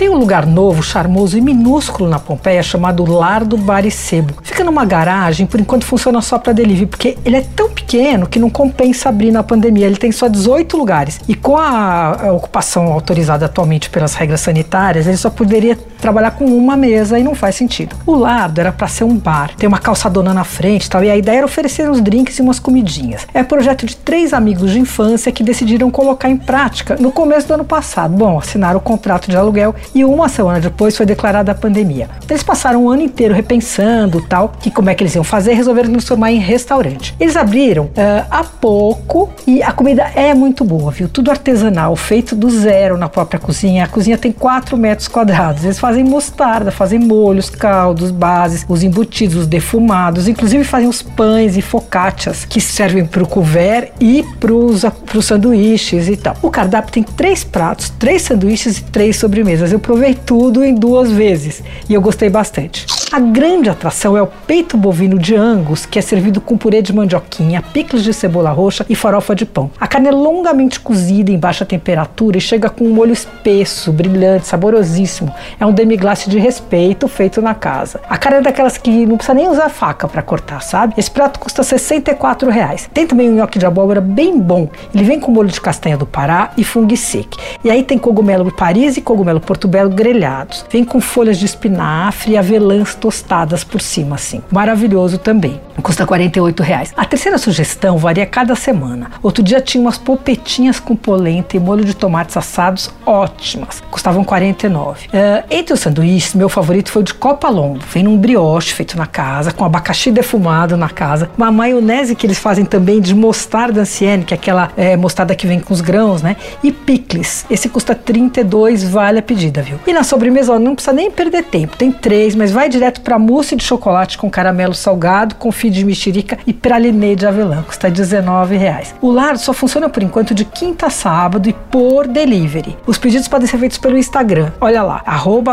Tem um lugar novo, charmoso e minúsculo na Pompeia chamado Lar do Baricebo. Fica numa garagem, por enquanto funciona só para delivery, porque ele é tão pequeno que não compensa abrir na pandemia. Ele tem só 18 lugares. E com a, ocupação autorizada atualmente pelas regras sanitárias, ele só poderia trabalhar com uma mesa e não faz sentido. O Lardo era para ser um bar, tem uma calçadona na frente tal, e a ideia era oferecer uns drinks e umas comidinhas. É projeto de três amigos de infância que decidiram colocar em prática no começo do ano passado. Bom, assinaram o contrato de aluguel e uma semana depois foi declarada a pandemia. Eles passaram um ano inteiro repensando tal, que como é que eles iam fazer, resolveram transformar em restaurante. Eles abriram uh, há pouco e a comida é muito boa, viu? Tudo artesanal, feito do zero na própria cozinha. A cozinha tem 4 metros quadrados. Eles fazem mostarda, fazem molhos, caldos, bases, os embutidos, os defumados, inclusive fazem os pães e focaccias que servem para o couvert e para os sanduíches e tal. O cardápio tem três pratos, três sanduíches e três sobremesas. Eu provei tudo em duas vezes e eu gostei bastante. A grande atração é o peito bovino de Angus, que é servido com purê de mandioquinha, picles de cebola roxa e farofa de pão. A carne é longamente cozida em baixa temperatura e chega com um molho espesso, brilhante, saborosíssimo. É um demi-glace de respeito feito na casa. A carne é daquelas que não precisa nem usar faca para cortar, sabe? Esse prato custa 64 reais. Tem também um nhoque de abóbora bem bom. Ele vem com molho de castanha do Pará e fungo seco. E aí tem cogumelo Paris e cogumelo portobello grelhados. Vem com folhas de espinafre e avelãs tostadas por cima, assim. Maravilhoso também. Custa 48 reais. A terceira sugestão varia cada semana. Outro dia tinha umas polpetinhas com polenta e molho de tomates assados ótimas. Custavam 49. Uh, entre os sanduíches, meu favorito foi o de copa lombo. Vem num brioche feito na casa, com abacaxi defumado na casa. Uma maionese que eles fazem também de mostarda ancienne, que é aquela é, mostarda que vem com os grãos, né? E picles. Esse custa 32, vale a pedida, viu? E na sobremesa, ó, não precisa nem perder tempo. Tem três, mas vai direto direto para mousse de chocolate com caramelo salgado, confit de mexerica e pralinê de avelã. Custa R$19,00. O lar só funciona por enquanto de quinta a sábado e por delivery. Os pedidos podem ser feitos pelo Instagram. Olha lá,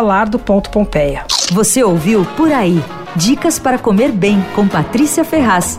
lardo.pompeia. Você ouviu Por Aí. Dicas para comer bem com Patrícia Ferraz.